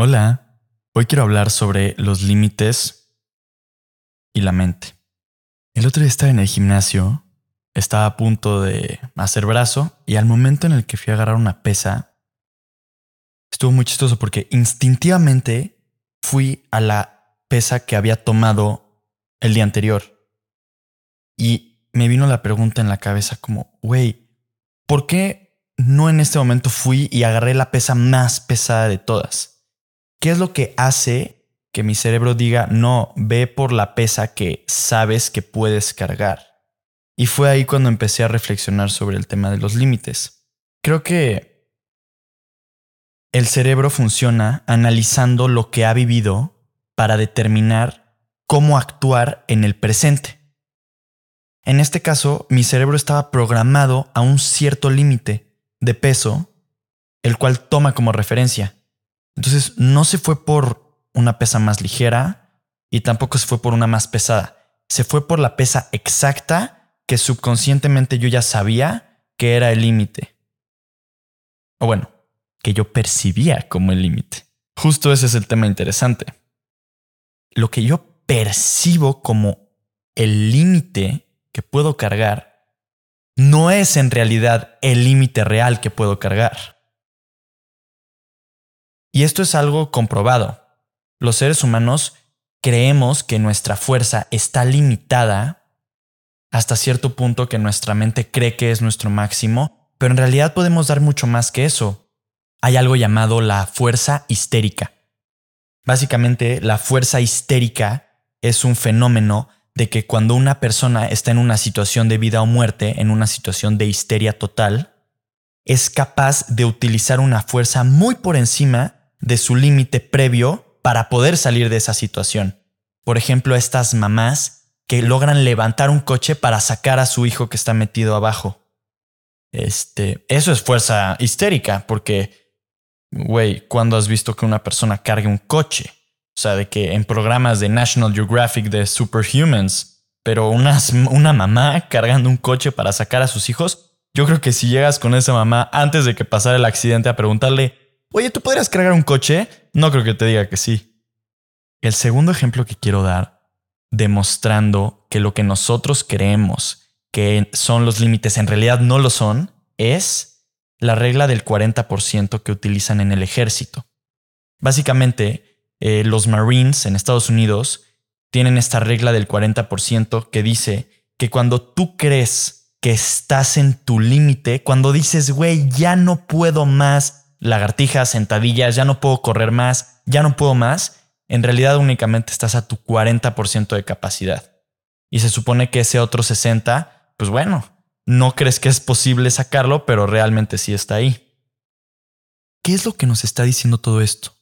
Hola, hoy quiero hablar sobre los límites y la mente. El otro día estaba en el gimnasio, estaba a punto de hacer brazo y al momento en el que fui a agarrar una pesa, estuvo muy chistoso porque instintivamente fui a la pesa que había tomado el día anterior. Y me vino la pregunta en la cabeza como, güey, ¿por qué no en este momento fui y agarré la pesa más pesada de todas? ¿Qué es lo que hace que mi cerebro diga, no, ve por la pesa que sabes que puedes cargar? Y fue ahí cuando empecé a reflexionar sobre el tema de los límites. Creo que el cerebro funciona analizando lo que ha vivido para determinar cómo actuar en el presente. En este caso, mi cerebro estaba programado a un cierto límite de peso, el cual toma como referencia. Entonces no se fue por una pesa más ligera y tampoco se fue por una más pesada. Se fue por la pesa exacta que subconscientemente yo ya sabía que era el límite. O bueno, que yo percibía como el límite. Justo ese es el tema interesante. Lo que yo percibo como el límite que puedo cargar no es en realidad el límite real que puedo cargar. Y esto es algo comprobado. Los seres humanos creemos que nuestra fuerza está limitada hasta cierto punto que nuestra mente cree que es nuestro máximo, pero en realidad podemos dar mucho más que eso. Hay algo llamado la fuerza histérica. Básicamente, la fuerza histérica es un fenómeno de que cuando una persona está en una situación de vida o muerte, en una situación de histeria total, es capaz de utilizar una fuerza muy por encima de su límite previo para poder salir de esa situación. Por ejemplo, estas mamás que logran levantar un coche para sacar a su hijo que está metido abajo. Este, eso es fuerza histérica, porque, güey, ¿cuándo has visto que una persona cargue un coche? O sea, de que en programas de National Geographic de Superhumans, pero una, una mamá cargando un coche para sacar a sus hijos, yo creo que si llegas con esa mamá antes de que pasara el accidente a preguntarle, Oye, ¿tú podrías cargar un coche? No creo que te diga que sí. El segundo ejemplo que quiero dar, demostrando que lo que nosotros creemos que son los límites en realidad no lo son, es la regla del 40% que utilizan en el ejército. Básicamente, eh, los Marines en Estados Unidos tienen esta regla del 40% que dice que cuando tú crees que estás en tu límite, cuando dices, güey, ya no puedo más, lagartijas, sentadillas, ya no puedo correr más, ya no puedo más, en realidad únicamente estás a tu 40% de capacidad. Y se supone que ese otro 60, pues bueno, no crees que es posible sacarlo, pero realmente sí está ahí. ¿Qué es lo que nos está diciendo todo esto?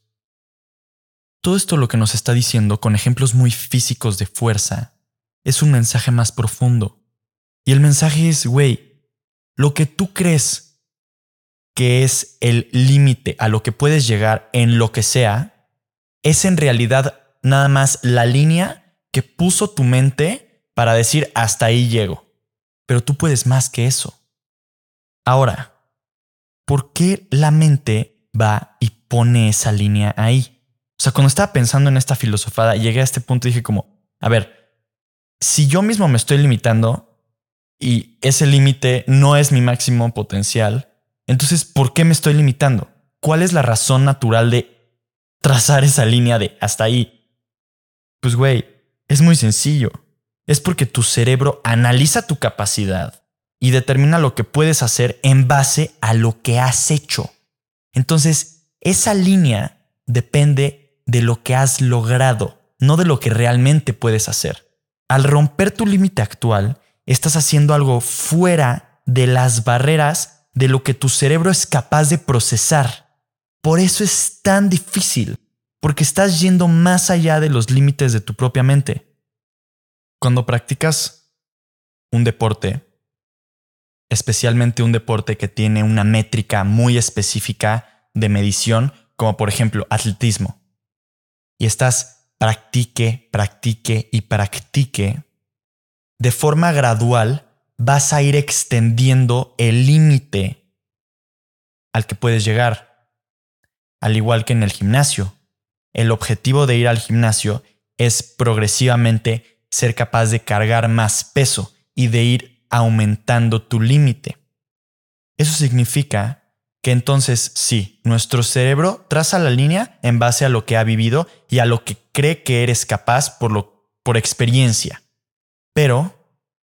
Todo esto lo que nos está diciendo con ejemplos muy físicos de fuerza es un mensaje más profundo. Y el mensaje es, güey, lo que tú crees que es el límite a lo que puedes llegar en lo que sea, es en realidad nada más la línea que puso tu mente para decir hasta ahí llego. Pero tú puedes más que eso. Ahora, ¿por qué la mente va y pone esa línea ahí? O sea, cuando estaba pensando en esta filosofada, llegué a este punto y dije como, a ver, si yo mismo me estoy limitando y ese límite no es mi máximo potencial, entonces, ¿por qué me estoy limitando? ¿Cuál es la razón natural de trazar esa línea de hasta ahí? Pues, güey, es muy sencillo. Es porque tu cerebro analiza tu capacidad y determina lo que puedes hacer en base a lo que has hecho. Entonces, esa línea depende de lo que has logrado, no de lo que realmente puedes hacer. Al romper tu límite actual, estás haciendo algo fuera de las barreras de lo que tu cerebro es capaz de procesar. Por eso es tan difícil, porque estás yendo más allá de los límites de tu propia mente. Cuando practicas un deporte, especialmente un deporte que tiene una métrica muy específica de medición, como por ejemplo atletismo, y estás practique, practique y practique, de forma gradual vas a ir extendiendo el límite al que puedes llegar. Al igual que en el gimnasio, el objetivo de ir al gimnasio es progresivamente ser capaz de cargar más peso y de ir aumentando tu límite. Eso significa que entonces sí, nuestro cerebro traza la línea en base a lo que ha vivido y a lo que cree que eres capaz por, lo, por experiencia, pero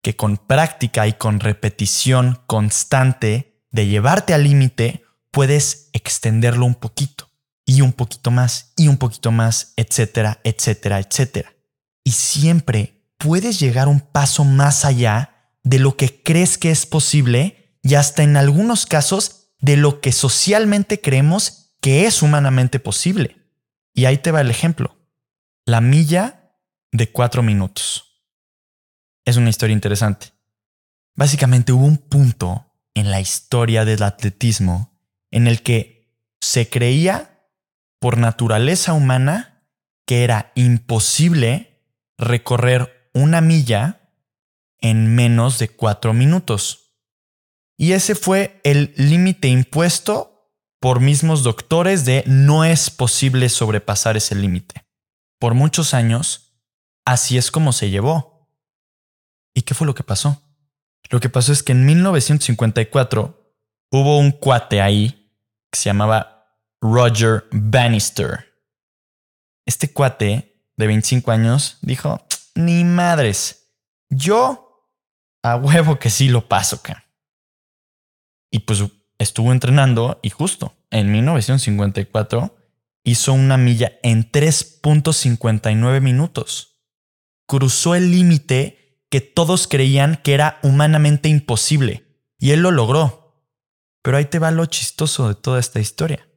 que con práctica y con repetición constante de llevarte al límite, puedes extenderlo un poquito y un poquito más y un poquito más, etcétera, etcétera, etcétera. Y siempre puedes llegar un paso más allá de lo que crees que es posible y hasta en algunos casos de lo que socialmente creemos que es humanamente posible. Y ahí te va el ejemplo. La milla de cuatro minutos. Es una historia interesante. Básicamente hubo un punto en la historia del atletismo en el que se creía por naturaleza humana que era imposible recorrer una milla en menos de cuatro minutos. Y ese fue el límite impuesto por mismos doctores de no es posible sobrepasar ese límite. Por muchos años, así es como se llevó. ¿Y qué fue lo que pasó? Lo que pasó es que en 1954 hubo un cuate ahí que se llamaba Roger Bannister. Este cuate de 25 años dijo, ni madres, yo a huevo que sí lo paso, acá. Y pues estuvo entrenando y justo en 1954 hizo una milla en 3.59 minutos. Cruzó el límite que todos creían que era humanamente imposible y él lo logró. Pero ahí te va lo chistoso de toda esta historia.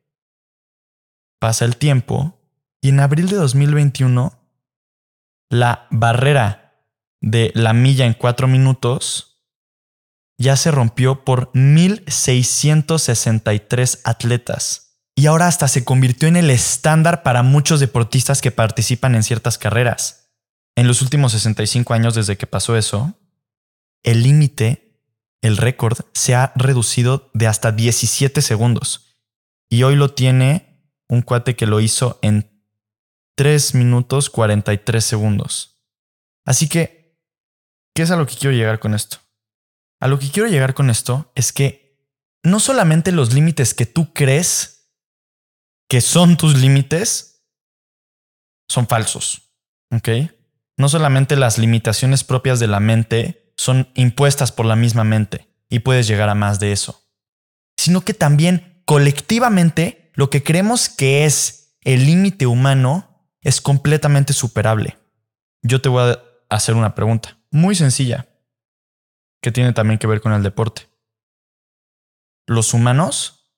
Pasa el tiempo y en abril de 2021 la barrera de la milla en cuatro minutos ya se rompió por 1.663 atletas y ahora hasta se convirtió en el estándar para muchos deportistas que participan en ciertas carreras. En los últimos 65 años desde que pasó eso, el límite, el récord, se ha reducido de hasta 17 segundos y hoy lo tiene un cuate que lo hizo en 3 minutos 43 segundos. Así que, ¿qué es a lo que quiero llegar con esto? A lo que quiero llegar con esto es que no solamente los límites que tú crees que son tus límites son falsos, ¿ok? No solamente las limitaciones propias de la mente son impuestas por la misma mente y puedes llegar a más de eso, sino que también colectivamente lo que creemos que es el límite humano es completamente superable. Yo te voy a hacer una pregunta muy sencilla que tiene también que ver con el deporte. ¿Los humanos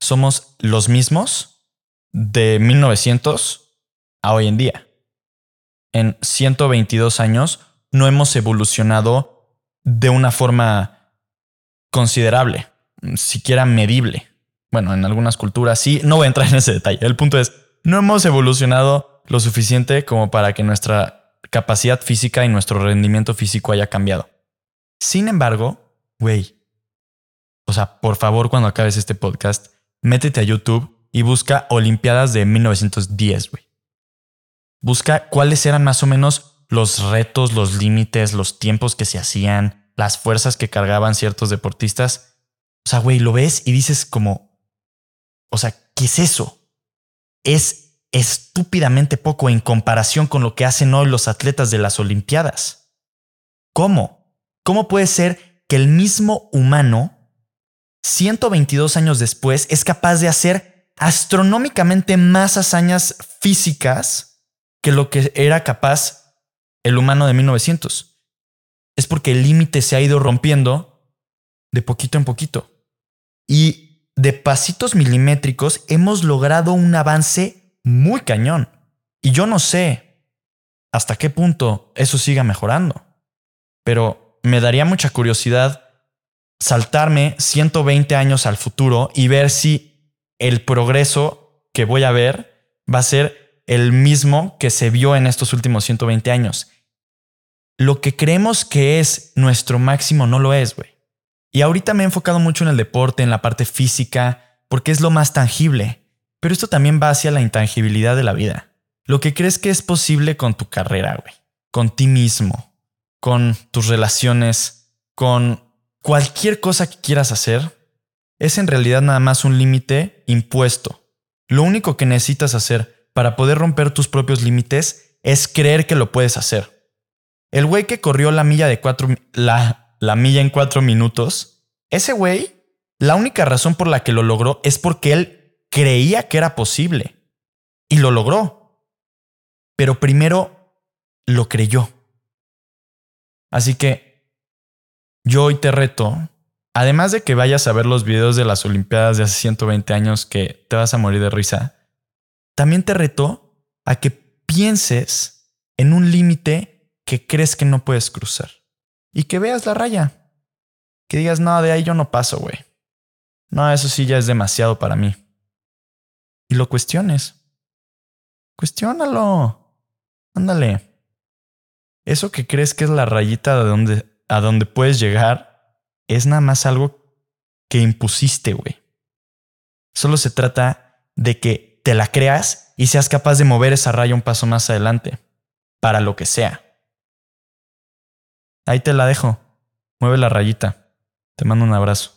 somos los mismos de 1900 a hoy en día? En 122 años no hemos evolucionado de una forma considerable, siquiera medible. Bueno, en algunas culturas sí, no voy a entrar en ese detalle. El punto es, no hemos evolucionado lo suficiente como para que nuestra capacidad física y nuestro rendimiento físico haya cambiado. Sin embargo, güey, o sea, por favor, cuando acabes este podcast, métete a YouTube y busca Olimpiadas de 1910, güey. Busca cuáles eran más o menos los retos, los límites, los tiempos que se hacían, las fuerzas que cargaban ciertos deportistas. O sea, güey, lo ves y dices como, o sea, ¿qué es eso? Es estúpidamente poco en comparación con lo que hacen hoy los atletas de las Olimpiadas. ¿Cómo? ¿Cómo puede ser que el mismo humano, 122 años después, es capaz de hacer astronómicamente más hazañas físicas que lo que era capaz el humano de 1900? Es porque el límite se ha ido rompiendo de poquito en poquito. Y de pasitos milimétricos hemos logrado un avance muy cañón. Y yo no sé hasta qué punto eso siga mejorando. Pero me daría mucha curiosidad saltarme 120 años al futuro y ver si el progreso que voy a ver va a ser el mismo que se vio en estos últimos 120 años. Lo que creemos que es nuestro máximo no lo es, güey. Y ahorita me he enfocado mucho en el deporte, en la parte física, porque es lo más tangible. Pero esto también va hacia la intangibilidad de la vida. Lo que crees que es posible con tu carrera, güey. Con ti mismo. Con tus relaciones. Con cualquier cosa que quieras hacer. Es en realidad nada más un límite impuesto. Lo único que necesitas hacer para poder romper tus propios límites es creer que lo puedes hacer. El güey que corrió la milla de cuatro, la, la milla en cuatro minutos, ese güey, la única razón por la que lo logró es porque él creía que era posible. Y lo logró. Pero primero lo creyó. Así que yo hoy te reto, además de que vayas a ver los videos de las Olimpiadas de hace 120 años que te vas a morir de risa, también te reto a que pienses en un límite que crees que no puedes cruzar. Y que veas la raya. Que digas, no, de ahí yo no paso, güey. No, eso sí ya es demasiado para mí. Y lo cuestiones. Cuestiónalo. Ándale. Eso que crees que es la rayita de donde, a donde puedes llegar es nada más algo que impusiste, güey. Solo se trata de que te la creas y seas capaz de mover esa raya un paso más adelante, para lo que sea. Ahí te la dejo. Mueve la rayita. Te mando un abrazo.